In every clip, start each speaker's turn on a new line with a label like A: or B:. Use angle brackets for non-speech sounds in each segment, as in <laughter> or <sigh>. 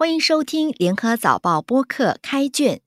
A: 欢迎收听联合早报播客开卷。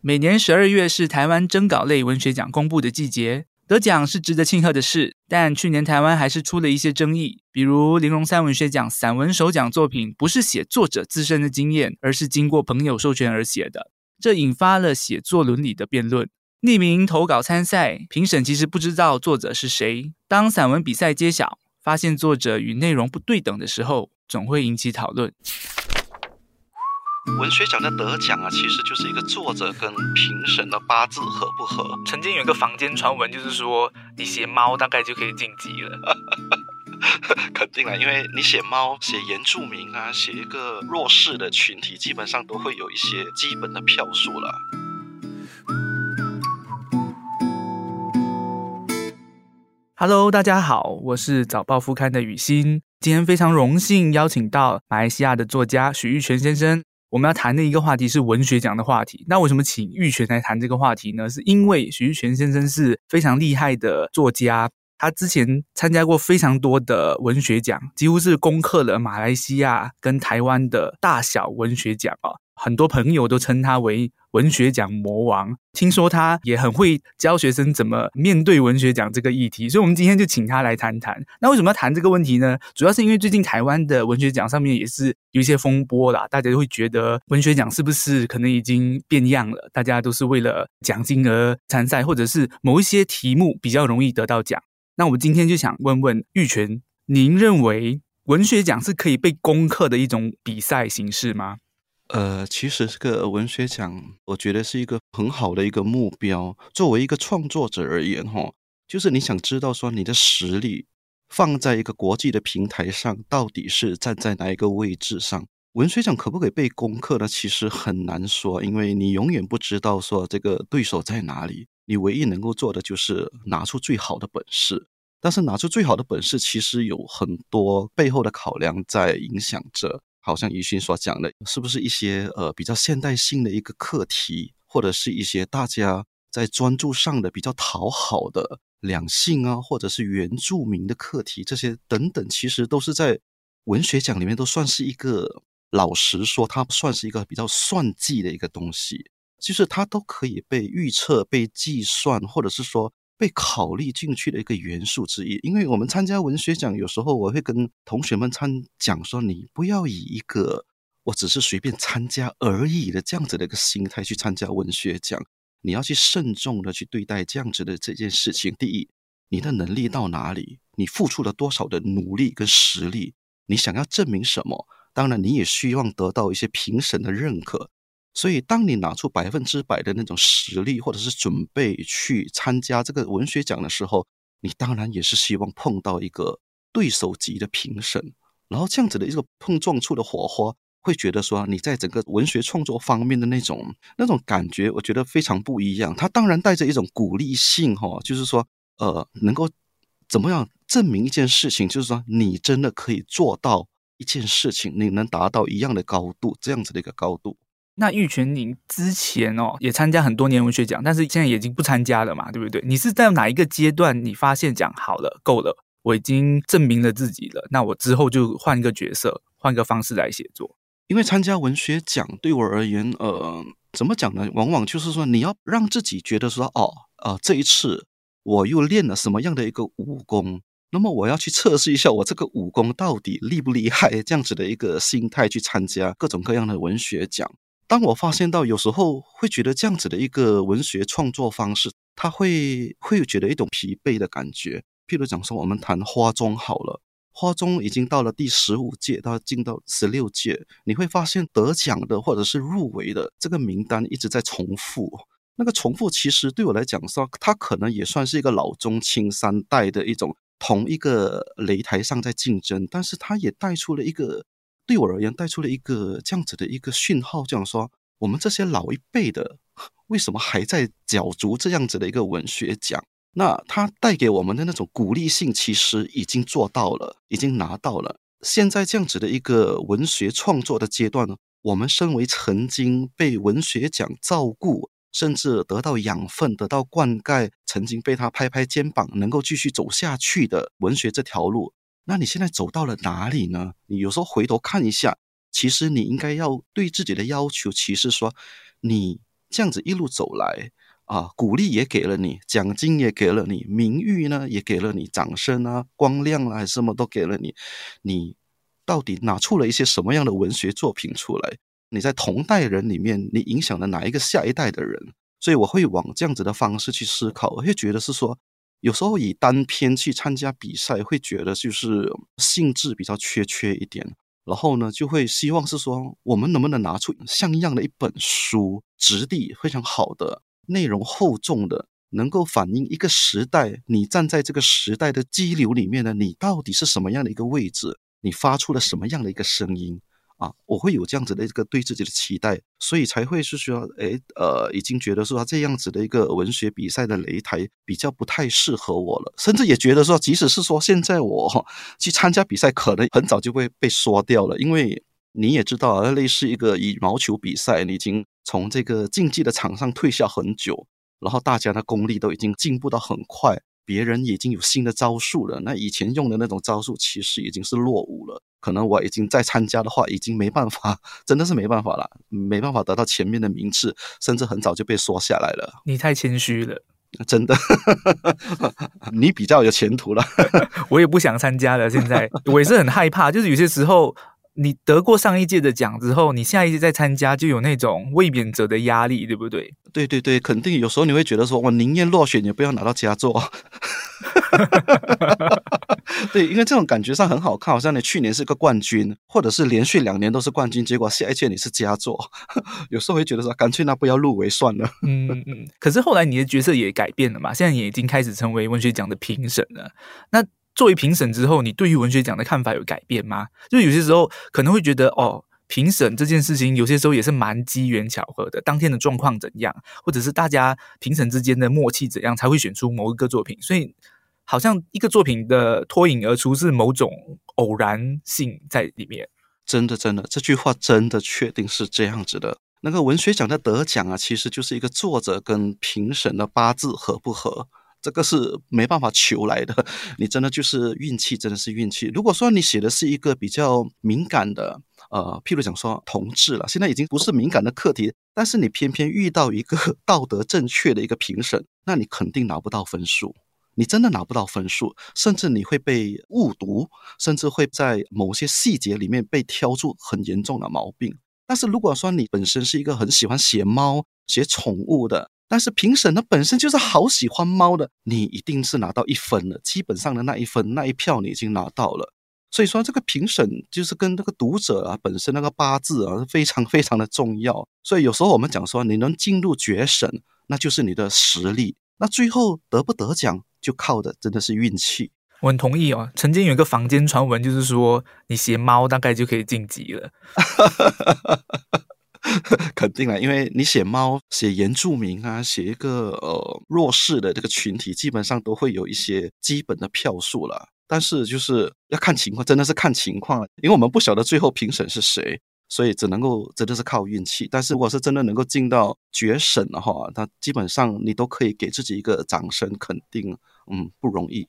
B: 每年十二月是台湾征稿类文学奖公布的季节，得奖是值得庆贺的事。但去年台湾还是出了一些争议，比如玲珑三文学奖散文首奖作品不是写作者自身的经验，而是经过朋友授权而写的，这引发了写作伦理的辩论。匿名投稿参赛，评审其实不知道作者是谁。当散文比赛揭晓，发现作者与内容不对等的时候，总会引起讨论。
C: 文学奖的得奖啊，其实就是一个作者跟评审的八字合不合。
B: 曾经有一个坊间传闻，就是说你写猫大概就可以晋级了。<laughs>
C: 肯定了，因为你写猫、写原住民啊，写一个弱势的群体，基本上都会有一些基本的票数了。
B: Hello，大家好，我是早报副刊的雨欣。今天非常荣幸邀请到马来西亚的作家许玉泉先生。我们要谈的一个话题是文学奖的话题。那为什么请玉泉来谈这个话题呢？是因为许玉泉先生是非常厉害的作家，他之前参加过非常多的文学奖，几乎是攻克了马来西亚跟台湾的大小文学奖啊。很多朋友都称他为文学奖魔王。听说他也很会教学生怎么面对文学奖这个议题，所以我们今天就请他来谈谈。那为什么要谈这个问题呢？主要是因为最近台湾的文学奖上面也是有一些风波啦，大家都会觉得文学奖是不是可能已经变样了？大家都是为了奖金而参赛，或者是某一些题目比较容易得到奖。那我们今天就想问问玉泉，您认为文学奖是可以被攻克的一种比赛形式吗？
C: 呃，其实这个文学奖，我觉得是一个很好的一个目标。作为一个创作者而言，哈，就是你想知道说你的实力放在一个国际的平台上，到底是站在哪一个位置上？文学奖可不可以被攻克呢？其实很难说，因为你永远不知道说这个对手在哪里。你唯一能够做的就是拿出最好的本事。但是拿出最好的本事，其实有很多背后的考量在影响着。好像于勋所讲的，是不是一些呃比较现代性的一个课题，或者是一些大家在专注上的比较讨好的两性啊，或者是原住民的课题，这些等等，其实都是在文学奖里面都算是一个，老实说，它算是一个比较算计的一个东西，就是它都可以被预测、被计算，或者是说。被考虑进去的一个元素之一，因为我们参加文学奖，有时候我会跟同学们参讲说，你不要以一个我只是随便参加而已的这样子的一个心态去参加文学奖，你要去慎重的去对待这样子的这件事情。第一，你的能力到哪里，你付出了多少的努力跟实力，你想要证明什么？当然，你也希望得到一些评审的认可。所以，当你拿出百分之百的那种实力，或者是准备去参加这个文学奖的时候，你当然也是希望碰到一个对手级的评审，然后这样子的一个碰撞出的火花，会觉得说你在整个文学创作方面的那种那种感觉，我觉得非常不一样。它当然带着一种鼓励性，哈，就是说，呃，能够怎么样证明一件事情，就是说你真的可以做到一件事情，你能达到一样的高度，这样子的一个高度。
B: 那玉泉，您之前哦也参加很多年文学奖，但是现在已经不参加了嘛，对不对？你是在哪一个阶段，你发现讲好了，够了，我已经证明了自己了，那我之后就换一个角色，换个方式来写作。
C: 因为参加文学奖对我而言，呃，怎么讲呢？往往就是说，你要让自己觉得说，哦，呃，这一次我又练了什么样的一个武功，那么我要去测试一下我这个武功到底厉不厉害，这样子的一个心态去参加各种各样的文学奖。当我发现到有时候会觉得这样子的一个文学创作方式，他会会有觉得一种疲惫的感觉。譬如讲说，我们谈花中好了，花中已经到了第十五届，到进到十六届，你会发现得奖的或者是入围的这个名单一直在重复。那个重复其实对我来讲说，它可能也算是一个老中青三代的一种同一个擂台上在竞争，但是它也带出了一个。对我而言，带出了一个这样子的一个讯号，这样说：我们这些老一辈的，为什么还在角逐这样子的一个文学奖？那它带给我们的那种鼓励性，其实已经做到了，已经拿到了。现在这样子的一个文学创作的阶段呢，我们身为曾经被文学奖照顾，甚至得到养分、得到灌溉，曾经被他拍拍肩膀，能够继续走下去的文学这条路。那你现在走到了哪里呢？你有时候回头看一下，其实你应该要对自己的要求，其实说你这样子一路走来啊，鼓励也给了你，奖金也给了你，名誉呢也给了你，掌声啊、光亮啊，什么都给了你，你到底拿出了一些什么样的文学作品出来？你在同代人里面，你影响了哪一个下一代的人？所以我会往这样子的方式去思考，我会觉得是说，有时候以单篇去参加比赛，会觉得就是性质比较缺缺一点。然后呢，就会希望是说，我们能不能拿出像样的一本书，质地非常好的，内容厚重的，能够反映一个时代，你站在这个时代的激流里面呢，你到底是什么样的一个位置？你发出了什么样的一个声音？啊，我会有这样子的一个对自己的期待，所以才会是说，哎，呃，已经觉得说这样子的一个文学比赛的擂台比较不太适合我了，甚至也觉得说，即使是说现在我去参加比赛，可能很早就会被刷掉了，因为你也知道啊，类似一个羽毛球比赛，你已经从这个竞技的场上退下很久，然后大家的功力都已经进步到很快。别人已经有新的招数了，那以前用的那种招数其实已经是落伍了。可能我已经在参加的话，已经没办法，真的是没办法了，没办法得到前面的名次，甚至很早就被缩下来了。
B: 你太谦虚了，
C: 真的，你比较有前途了。
B: 我也不想参加了，现在我也是很害怕，就是有些时候。你得过上一届的奖之后，你下一届再参加就有那种未免者的压力，对不对？
C: 对对对，肯定有时候你会觉得说，我宁愿落选也不要拿到佳作。<laughs> 对，因为这种感觉上很好看，好像你去年是个冠军，或者是连续两年都是冠军，结果下一届你是佳作，<laughs> 有时候会觉得说，干脆那不要入围算了。
B: 嗯嗯。可是后来你的角色也改变了嘛，现在也已经开始成为文学奖的评审了。那。作为评审之后，你对于文学奖的看法有改变吗？就有些时候可能会觉得，哦，评审这件事情有些时候也是蛮机缘巧合的，当天的状况怎样，或者是大家评审之间的默契怎样，才会选出某一个作品。所以，好像一个作品的脱颖而出是某种偶然性在里面。
C: 真的，真的，这句话真的确定是这样子的。那个文学奖的得奖啊，其实就是一个作者跟评审的八字合不合。这个是没办法求来的，你真的就是运气，真的是运气。如果说你写的是一个比较敏感的，呃，譬如讲说同志了，现在已经不是敏感的课题，但是你偏偏遇到一个 <laughs> 道德正确的一个评审，那你肯定拿不到分数，你真的拿不到分数，甚至你会被误读，甚至会在某些细节里面被挑出很严重的毛病。但是如果说你本身是一个很喜欢写猫、写宠物的，但是评审呢本身就是好喜欢猫的，你一定是拿到一分了，基本上的那一分那一票你已经拿到了。所以说这个评审就是跟那个读者啊本身那个八字啊非常非常的重要。所以有时候我们讲说你能进入决审，那就是你的实力。那最后得不得奖就靠的真的是运气。
B: 我很同意哦。曾经有一个坊间传闻，就是说你写猫大概就可以晋级了。<laughs>
C: 肯定了，因为你写猫、写原住民啊，写一个呃弱势的这个群体，基本上都会有一些基本的票数了。但是就是要看情况，真的是看情况了，因为我们不晓得最后评审是谁，所以只能够真的是靠运气。但是如果是真的能够进到决审的话，那基本上你都可以给自己一个掌声肯定，嗯，不容易。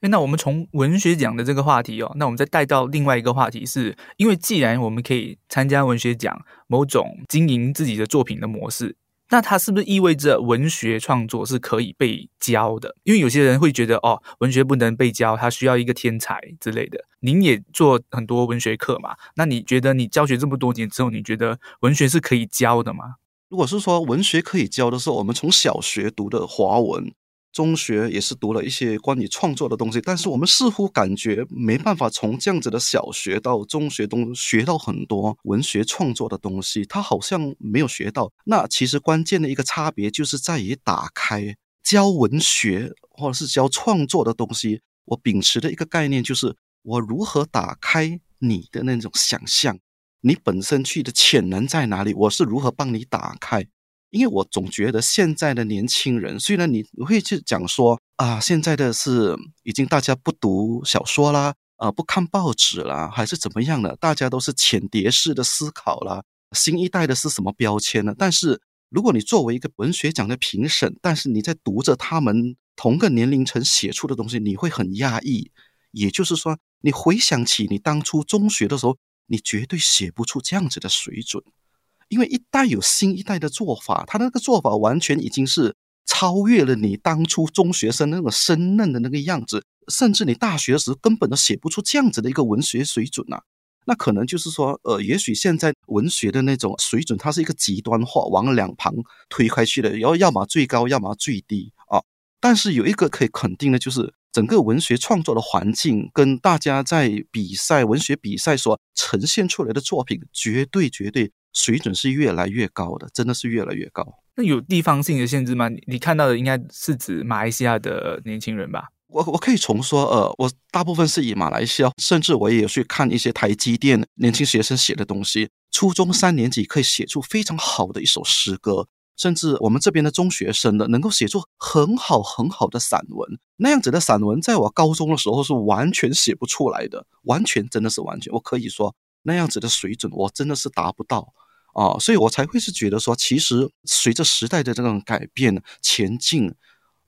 B: 那我们从文学奖的这个话题哦，那我们再带到另外一个话题，是因为既然我们可以参加文学奖，某种经营自己的作品的模式，那它是不是意味着文学创作是可以被教的？因为有些人会觉得哦，文学不能被教，它需要一个天才之类的。您也做很多文学课嘛，那你觉得你教学这么多年之后，你觉得文学是可以教的吗？
C: 如果是说文学可以教的时候，我们从小学读的华文。中学也是读了一些关于创作的东西，但是我们似乎感觉没办法从这样子的小学到中学中学到很多文学创作的东西，他好像没有学到。那其实关键的一个差别就是在于打开教文学或者是教创作的东西。我秉持的一个概念就是，我如何打开你的那种想象，你本身去的潜能在哪里，我是如何帮你打开。因为我总觉得现在的年轻人，虽然你会去讲说啊，现在的是已经大家不读小说啦，啊不看报纸啦，还是怎么样的，大家都是浅碟式的思考啦。新一代的是什么标签呢？但是如果你作为一个文学奖的评审，但是你在读着他们同个年龄层写出的东西，你会很压抑。也就是说，你回想起你当初中学的时候，你绝对写不出这样子的水准。因为一代有新一代的做法，他那个做法完全已经是超越了你当初中学生那种生嫩的那个样子，甚至你大学时根本都写不出这样子的一个文学水准啊。那可能就是说，呃，也许现在文学的那种水准，它是一个极端化，往两旁推开去的，然后要么最高，要么最低啊。但是有一个可以肯定的，就是整个文学创作的环境跟大家在比赛文学比赛所呈现出来的作品，绝对绝对水准是越来越高的，真的是越来越高。
B: 那有地方性的限制吗？你你看到的应该是指马来西亚的年轻人吧？
C: 我我可以重说，呃，我大部分是以马来西亚，甚至我也有去看一些台积电年轻学生写的东西。初中三年级可以写出非常好的一首诗歌，甚至我们这边的中学生呢，能够写出很好很好的散文。那样子的散文，在我高中的时候是完全写不出来的，完全真的是完全。我可以说那样子的水准，我真的是达不到啊，所以我才会是觉得说，其实随着时代的这种改变前进。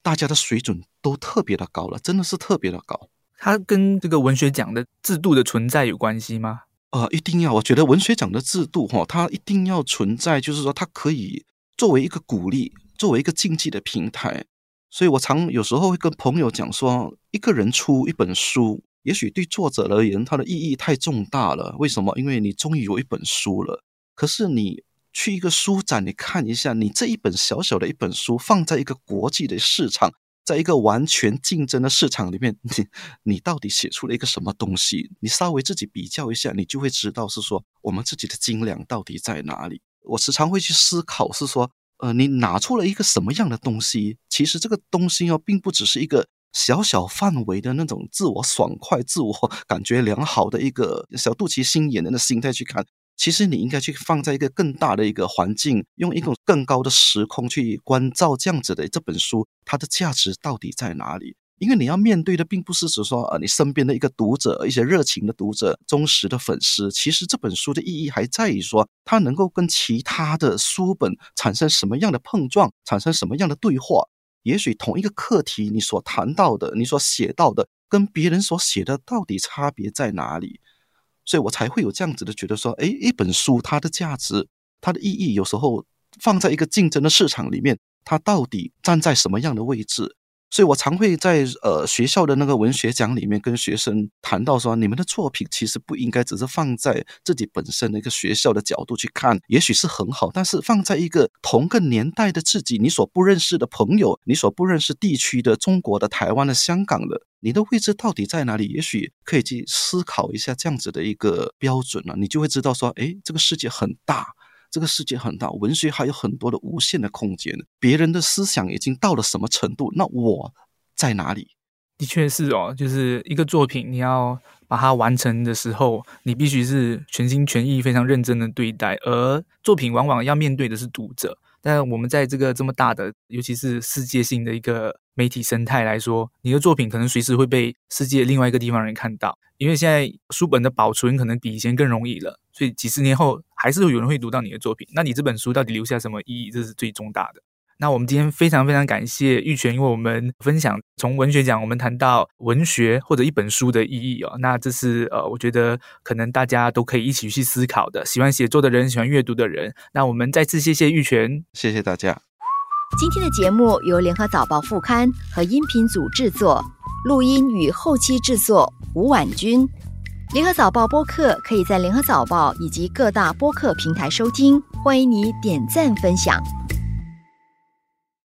C: 大家的水准都特别的高了，真的是特别的高。
B: 它跟这个文学奖的制度的存在有关系吗？
C: 呃，一定要。我觉得文学奖的制度哈，它一定要存在，就是说它可以作为一个鼓励，作为一个竞技的平台。所以我常有时候会跟朋友讲说，一个人出一本书，也许对作者而言，它的意义太重大了。为什么？因为你终于有一本书了。可是你。去一个书展，你看一下，你这一本小小的一本书，放在一个国际的市场，在一个完全竞争的市场里面，<laughs> 你你到底写出了一个什么东西？你稍微自己比较一下，你就会知道是说我们自己的斤两到底在哪里。我时常会去思考，是说，呃，你拿出了一个什么样的东西？其实这个东西哦，并不只是一个小小范围的那种自我爽快、自我感觉良好的一个小肚脐心眼的心态去看。其实你应该去放在一个更大的一个环境，用一种更高的时空去关照这样子的这本书，它的价值到底在哪里？因为你要面对的并不是只说呃你身边的一个读者，一些热情的读者、忠实的粉丝。其实这本书的意义还在于说，它能够跟其他的书本产生什么样的碰撞，产生什么样的对话。也许同一个课题，你所谈到的，你所写到的，跟别人所写的到底差别在哪里？所以我才会有这样子的觉得说，哎，一本书它的价值、它的意义，有时候放在一个竞争的市场里面，它到底站在什么样的位置？所以我常会在呃学校的那个文学奖里面跟学生谈到说，你们的作品其实不应该只是放在自己本身的一个学校的角度去看，也许是很好，但是放在一个同个年代的自己，你所不认识的朋友，你所不认识地区的中国的、台湾的、香港的，你的位置到底在哪里？也许可以去思考一下这样子的一个标准了，你就会知道说，哎，这个世界很大。这个世界很大，文学还有很多的无限的空间。别人的思想已经到了什么程度，那我在哪里？
B: 的确是哦，就是一个作品，你要把它完成的时候，你必须是全心全意、非常认真的对待。而作品往往要面对的是读者。但我们在这个这么大的，尤其是世界性的一个媒体生态来说，你的作品可能随时会被世界另外一个地方人看到。因为现在书本的保存可能比以前更容易了，所以几十年后还是有人会读到你的作品。那你这本书到底留下什么意义？这是最重大的。那我们今天非常非常感谢玉泉，因为我们分享从文学奖，我们谈到文学或者一本书的意义哦。那这是呃，我觉得可能大家都可以一起去思考的。喜欢写作的人，喜欢阅读的人，那我们再次谢谢玉泉，
C: 谢谢大家。
A: 今天的节目由联合早报副刊和音频组制作。录音与后期制作吴婉君，联合早报播客可以在联合早报以及各大播客平台收听，欢迎你点赞分享。